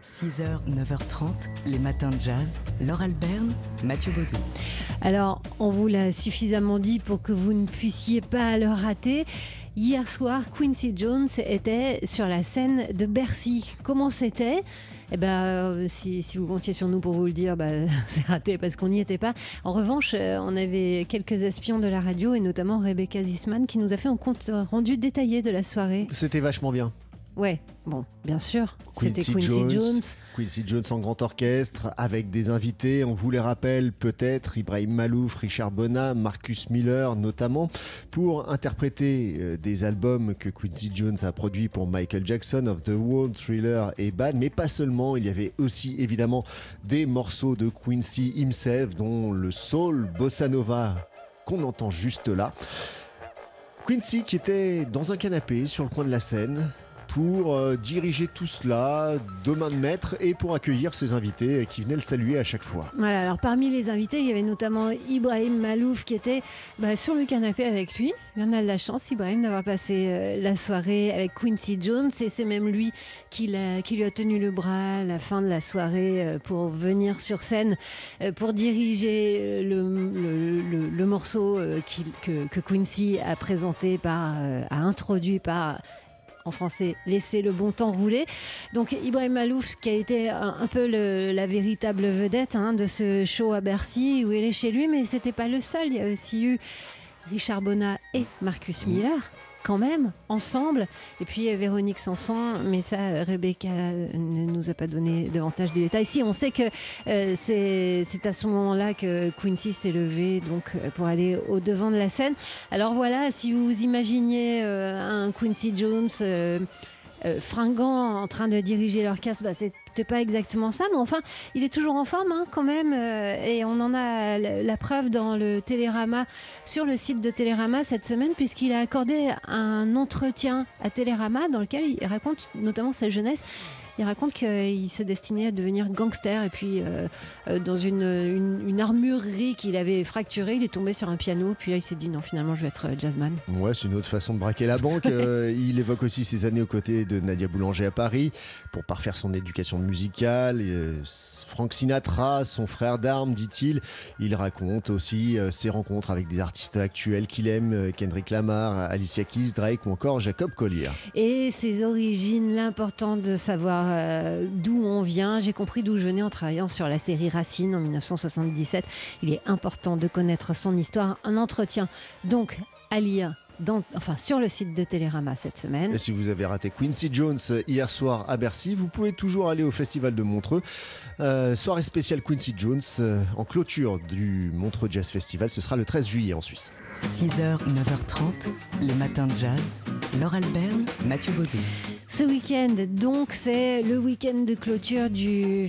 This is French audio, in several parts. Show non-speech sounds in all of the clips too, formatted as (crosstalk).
6h, 9h30, les matins de jazz. Laure Alberne, Mathieu Baudou. Alors, on vous l'a suffisamment dit pour que vous ne puissiez pas le rater. Hier soir, Quincy Jones était sur la scène de Bercy. Comment c'était? Eh ben, euh, si, si vous comptiez sur nous pour vous le dire, bah, (laughs) c'est raté parce qu'on n'y était pas. En revanche, euh, on avait quelques espions de la radio et notamment Rebecca Zisman qui nous a fait un compte rendu détaillé de la soirée. C'était vachement bien. Ouais, bon, bien sûr, c'était Quincy Jones. Quincy Jones en grand orchestre, avec des invités, on vous les rappelle peut-être, Ibrahim Malouf, Richard Bonnat, Marcus Miller notamment, pour interpréter euh, des albums que Quincy Jones a produits pour Michael Jackson, Of the World, Thriller et Bad, mais pas seulement, il y avait aussi évidemment des morceaux de Quincy himself, dont le soul bossa nova qu'on entend juste là. Quincy qui était dans un canapé sur le coin de la scène, pour euh, diriger tout cela de main de maître et pour accueillir ses invités qui venaient le saluer à chaque fois. Voilà, alors parmi les invités, il y avait notamment Ibrahim Malouf qui était bah, sur le canapé avec lui. Il en a de la chance, Ibrahim, d'avoir passé euh, la soirée avec Quincy Jones et c'est même lui qui, lui a tenu le bras à la fin de la soirée euh, pour venir sur scène, pour diriger le, le, morceau que, que, Quincy a présenté par, a introduit par en français, laisser le bon temps rouler. Donc Ibrahim Malouf, qui a été un, peu la véritable vedette hein, de ce show à Bercy, où il est chez lui, mais c'était pas le seul. Il y a aussi eu Richard Bonnat et Marcus Miller quand même, ensemble. Et puis Véronique Sanson, mais ça, Rebecca ne nous a pas donné davantage de détails. Si, on sait que euh, c'est à ce moment-là que Quincy s'est levé donc, euh, pour aller au devant de la scène. Alors voilà, si vous imaginiez euh, un Quincy Jones euh, fringant en train de diriger l'orchestre, bah, pas exactement ça, mais enfin, il est toujours en forme hein, quand même, euh, et on en a la, preuve dans le Télérama, sur le site de Télérama cette semaine, puisqu'il a accordé un entretien à Télérama dans lequel il raconte notamment sa jeunesse il raconte qu'il se destinait à devenir gangster et puis euh, euh, dans une, une, armurerie qu'il avait fracturée, il est tombé sur un piano. Puis là, il s'est dit non, finalement, je vais être euh, jazzman. Ouais, c'est une autre façon de braquer la banque. (laughs) il évoque aussi ses années aux côtés de Nadia Boulanger à Paris pour parfaire son éducation musicale. Frank Sinatra, son frère d'armes, dit-il. Il raconte aussi ses rencontres avec des artistes actuels qu'il aime, Kendrick Lamar, Alicia Keys, Drake ou encore Jacob Collier. Et ses origines, l'important de savoir euh, d'où on vient. J'ai compris d'où je venais en travaillant sur la série Racine en 1977. Il est important de connaître son histoire. Un entretien donc à lire enfin, sur le site de Télérama cette semaine. Et si vous avez raté Quincy Jones hier soir à Bercy, vous pouvez toujours aller au Festival de Montreux. Euh, soirée spéciale Quincy Jones euh, en clôture du Montreux Jazz Festival. Ce sera le 13 juillet en Suisse. 6h, 9h30, les matins de jazz. Laure Albert, Mathieu Baudou. Ce week-end, donc, c'est le week-end de clôture du,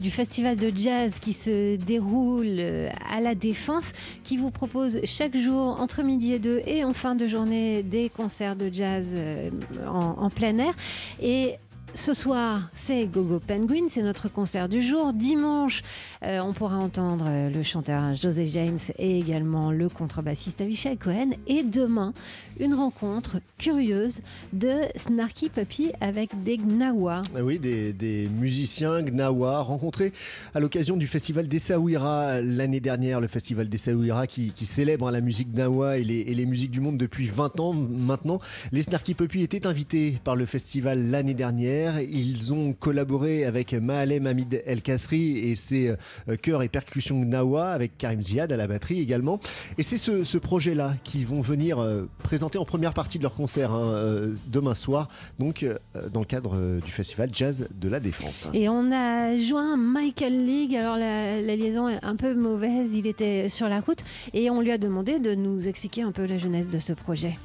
du festival de jazz qui se déroule euh, à la Défense, qui vous propose chaque jour, entre midi et deux, et en fin de journée, des concerts de jazz euh, en, plein air. Et ce soir, c'est Gogo Penguin, c'est notre concert du jour. Dimanche, euh, on pourra entendre euh, le chanteur José James et également le contrebassiste Avishai Cohen. Et demain, une rencontre curieuse de Snarky Puppy avec des Gnawa. Ah oui, des, musiciens Gnawa rencontrés à l'occasion du festival d'Essaouira l'année dernière, le festival d'Essaouira qui, qui célèbre la musique Gnawa et les musiques du monde depuis 20 ans maintenant. Les Snarky Puppy étaient invités par le festival l'année dernière. Ils ont collaboré avec Mahalem Hamid El Kasri et ses euh, chœurs et percussions Gnawa, avec Karim Ziad à la batterie également. Et c'est ce, projet-là qu'ils vont venir euh, présenter en première partie de leur concert hein, euh, demain soir, donc dans le cadre du festival Jazz de la Défense. Et on a joint Michael League. Alors la, liaison est un peu mauvaise, il était sur la route et on lui a demandé de nous expliquer un peu la jeunesse de ce projet.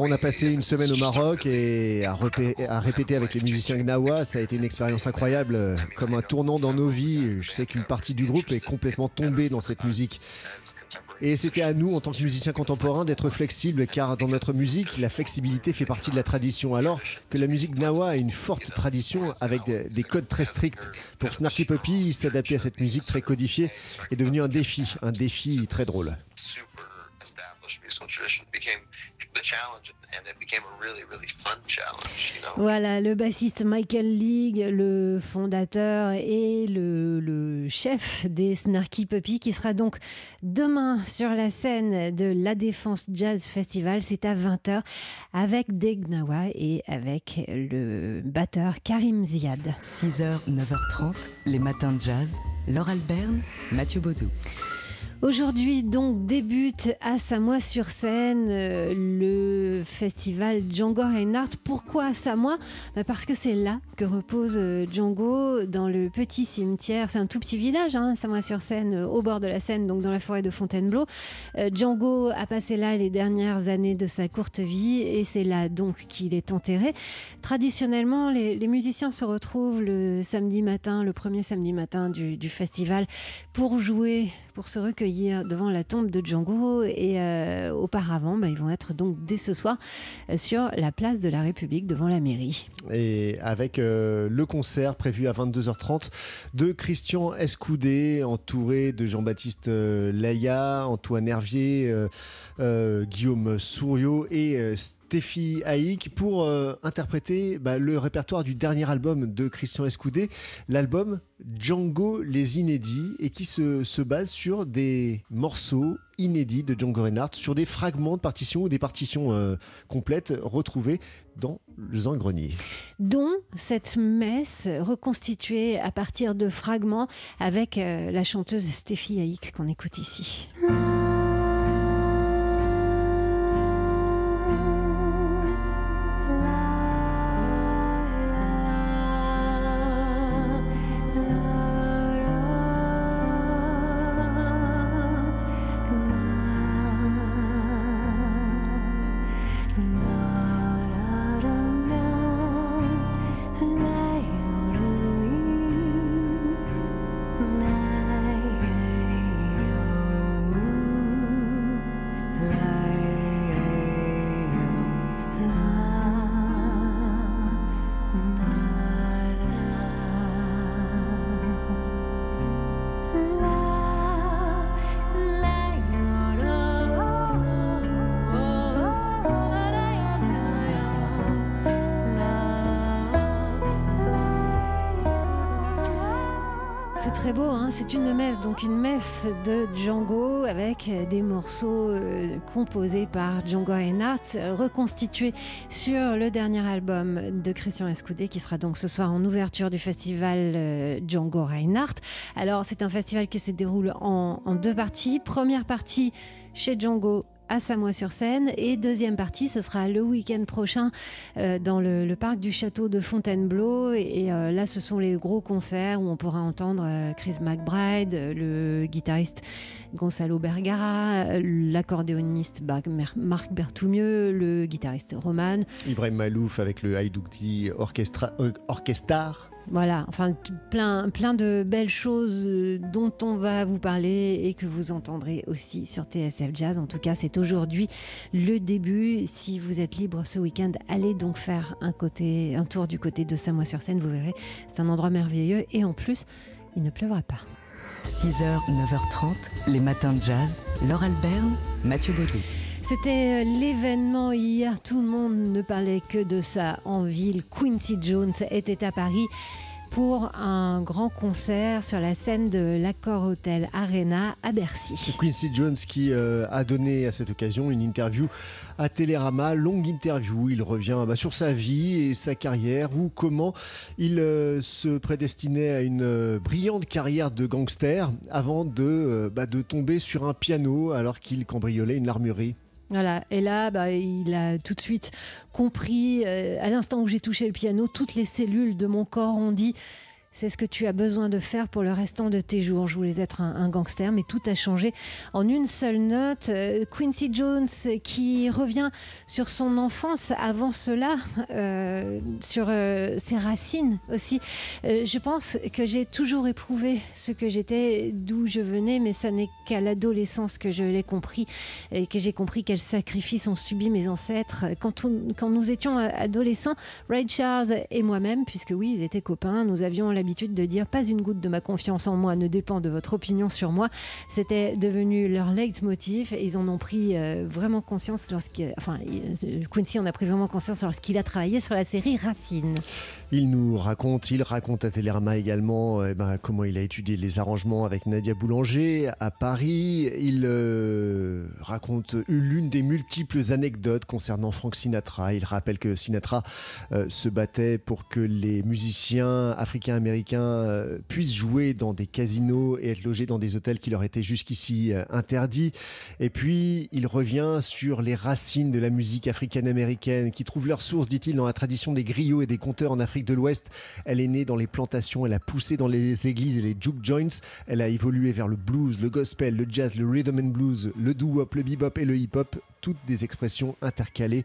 On a passé une semaine au Maroc et à, à, répéter avec les musiciens Gnawa. Ça a été une expérience incroyable, comme un tournant dans nos vies. Je sais qu'une partie du groupe est complètement tombée dans cette musique. Et c'était à nous, en tant que musiciens contemporains, d'être flexibles, car dans notre musique, la flexibilité fait partie de la tradition. Alors que la musique Gnawa a une forte tradition avec des, codes très stricts. Pour Snarky Puppy, s'adapter à cette musique très codifiée est devenu un défi, un défi très drôle. Voilà, le bassiste Michael League, le fondateur et le, le, chef des Snarky Puppy, qui sera donc demain sur la scène de la Défense Jazz Festival. C'est à 20h avec Degnawa et avec le batteur Karim Ziad. 6h, 9h30, les matins de jazz. Laure Alberne, Mathieu Baudou. Aujourd'hui, donc, débute à Samois-sur-Seine euh, le festival Django Reinhardt. Pourquoi à Samois bah, Parce que c'est là que repose euh, Django, dans le petit cimetière. C'est un tout petit village, hein, Samois-sur-Seine, euh, au bord de la Seine, donc dans la forêt de Fontainebleau. Django a passé là les dernières années de sa courte vie et c'est là donc qu'il est enterré. Traditionnellement, les, musiciens se retrouvent le samedi matin, le premier samedi matin du, du festival, pour jouer, pour se recueillir devant la tombe de Django et euh, auparavant, bah, ils vont être donc dès ce soir euh, sur la place de la République devant la mairie. Et avec euh, le concert prévu à 22h30 de Christian Escoudé, entouré de Jean-Baptiste Laya, Antoine Hervier, Guillaume Souriau et Stéphie Haïk pour euh, interpréter bah, le répertoire du dernier album de Christian Escoudé, l'album Django les inédits, et qui se, base sur des morceaux inédits de Django Reinhardt, sur des fragments de partitions ou des partitions euh, complètes retrouvées dans le grenier. Dont cette messe reconstituée à partir de fragments avec euh, la chanteuse Stéphie Haïk qu'on écoute ici. Beau, hein. c'est une messe, donc une messe de Django avec des morceaux euh, composés par Django Reinhardt, reconstitués sur le dernier album de Christian Escoudé qui sera donc ce soir en ouverture du festival euh, Django Reinhardt. Alors c'est un festival qui se déroule en deux parties. Première partie chez Django à Samois-sur-Seine. Et deuxième partie, ce sera le week-end prochain euh, dans le, parc du château de Fontainebleau. Et, euh, là, ce sont les gros concerts où on pourra entendre euh, Chris McBride, le guitariste Gonzalo Bergara, l'accordéoniste Marc Berthoumieux, le guitariste Roman. Ibrahim Malouf avec le Haïdoukti Orchestra. Voilà, enfin plein, plein de belles choses euh, dont on va vous parler et que vous entendrez aussi sur TSF Jazz. En tout cas, c'est aujourd'hui le début. Si vous êtes libre ce week-end, allez donc faire un, tour du côté de Samois-sur-Seine. Vous verrez, c'est un endroit merveilleux et en plus, il ne pleuvra pas. 6h, 9h30, les matins de jazz. Laure Alberne, Mathieu Baudou. C'était euh, l'événement hier, tout le monde ne parlait que de ça en ville. Quincy Jones était à Paris pour un grand concert sur la scène de l'Accord Hotel Arena à Bercy. Quincy Jones qui euh, a donné à cette occasion une interview à Télérama, longue interview. Il revient bah, sur sa vie et sa carrière ou comment il euh, se prédestinait à une brillante carrière de gangster avant de, bah, de tomber sur un piano alors qu'il cambriolait une armurerie. Voilà, et là, bah, il a tout de suite compris, euh, à l'instant où j'ai touché le piano, toutes les cellules de mon corps ont dit c'est ce que tu as besoin de faire pour le restant de tes jours. Je voulais être un, gangster, mais tout a changé en une seule note. Euh, Quincy Jones qui revient sur son enfance avant cela, euh, sur euh, ses racines aussi. je pense que j'ai toujours éprouvé ce que j'étais, d'où je venais, mais ça n'est qu'à l'adolescence que je l'ai compris et que j'ai compris quels sacrifices ont subi mes ancêtres. Quand, quand nous étions adolescents, Ray Charles et moi-même, puisque oui, ils étaient copains, nous avions la l'habitude de dire pas une goutte de ma confiance en moi ne dépend de votre opinion sur moi. C'était devenu leur leitmotiv et ils en ont pris euh, vraiment conscience lorsqu'il, enfin, Quincy en a pris vraiment conscience lorsqu'il a travaillé sur la série Racine. Il nous raconte, il raconte à Télérama également eh ben, comment il a étudié les arrangements avec Nadia Boulanger à Paris. Il euh, raconte l'une des multiples anecdotes concernant Frank Sinatra. Il rappelle que Sinatra euh, se battait pour que les musiciens africains-américains euh, puissent jouer dans des casinos et être logés dans des hôtels qui leur étaient jusqu'ici interdits. Et puis, il revient sur les racines de la musique africaine-américaine qui trouvent leur source, dit-il, dans la tradition des griots et des conteurs en Afrique de l'Ouest. Elle est née dans les plantations, elle a poussé dans les églises et les juke joints. Elle a évolué vers le blues, le gospel, le jazz, le rhythm and blues, le doo-wop, le bebop et le hip-hop toutes des expressions intercalées.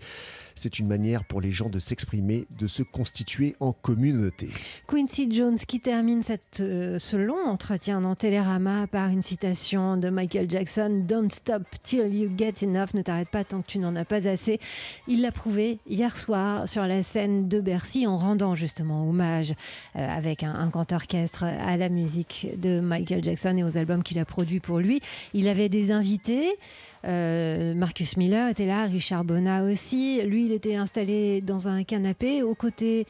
C'est une manière pour les gens de s'exprimer, de se constituer en communauté. Quincy Jones qui termine euh, ce long entretien dans Télérama par une citation de Michael Jackson Don't stop till you get enough, ne t'arrête pas tant que tu n'en as pas assez. Il l'a prouvé hier soir sur la scène de Bercy en rendant justement hommage euh, avec un, un grand orchestre à la musique de Michael Jackson et aux albums qu'il a produits pour lui. Il avait des invités. Euh, Marcus Miller était là, Richard Bonnat aussi. Lui, il était installé dans un canapé aux côtés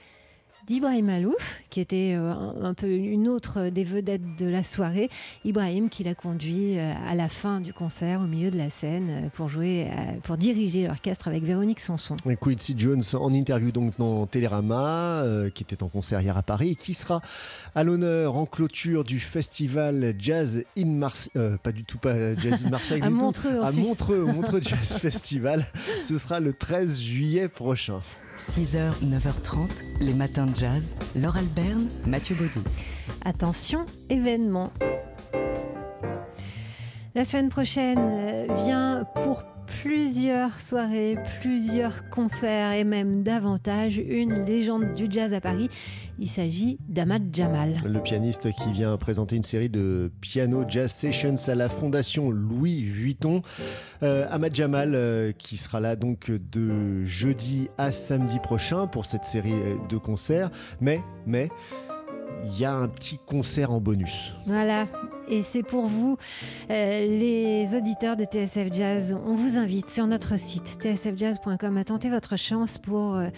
d'Ibrahim Malouf, qui était euh, un, peu une autre des vedettes de la soirée. Ibrahim qui l'a conduit euh, à la fin du concert, au milieu de la scène, euh, pour jouer, pour diriger l'orchestre avec Véronique Sanson. Et Quincy Jones en interview donc dans Télérama, qui était en concert hier à Paris, qui sera à l'honneur en clôture du festival Jazz in Marseille, pas du tout pas Jazz in Marseille, (laughs) à Montreux, à Montreux, Montreux (laughs) Jazz Festival. Ce sera le 13 juillet prochain. 6h, 9h30, les matins de jazz. Laure Alberne, Mathieu Baudou. Attention, événement. La semaine prochaine euh, vient pour plusieurs soirées, plusieurs concerts et même davantage une légende du jazz à Paris. Il s'agit d'Ahmad Jamal. Le pianiste qui vient présenter une série de piano jazz sessions à la Fondation Louis Vuitton. Euh, Ahmad Jamal euh, qui sera là donc de jeudi à samedi prochain pour cette série de concerts. Mais, mais, il y a un petit concert en bonus. Voilà, et c'est pour vous, euh, les auditeurs de TSF Jazz. On vous invite sur notre site tsfjazz.com à tenter votre chance pour euh,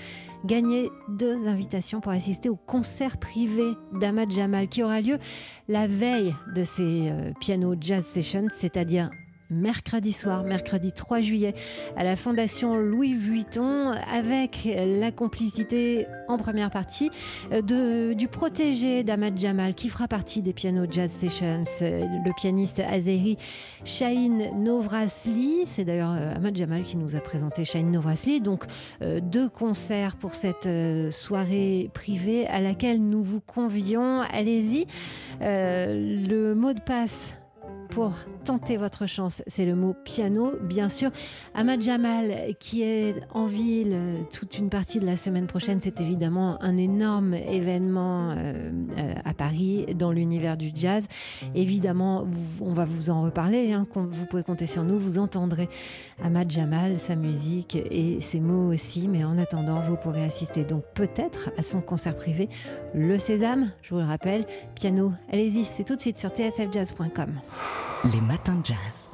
gagner deux invitations pour assister au concert privé d'Ahmad Jamal qui aura lieu la veille de ces euh, piano jazz sessions, c'est-à-dire mercredi soir, mercredi 3 juillet, à la Fondation Louis Vuitton, avec la complicité en première partie euh, du protégé d'Ahmad Jamal, qui fera partie des Piano Jazz Sessions, euh, le pianiste azéri Shahin Novrasli. C'est d'ailleurs euh, Ahmad Jamal qui nous a présenté Shahin Novrasli. Donc, deux concerts pour cette soirée privée à laquelle nous vous convions. Allez-y. le mot de passe pour tenter votre chance. C'est le mot piano, bien sûr. Ahmad Jamal, qui est en ville euh, toute une partie de la semaine prochaine, c'est évidemment un énorme événement euh, euh, à Paris dans l'univers du jazz. Évidemment, on va vous en reparler. Hein, vous pouvez compter sur nous. Vous entendrez Ahmad Jamal, sa musique et ses mots aussi. Mais en attendant, vous pourrez assister donc peut-être à son concert privé, Le Sésame. Je vous le rappelle, piano. Allez-y, c'est tout de suite sur tsfjazz.com. Les matins de jazz.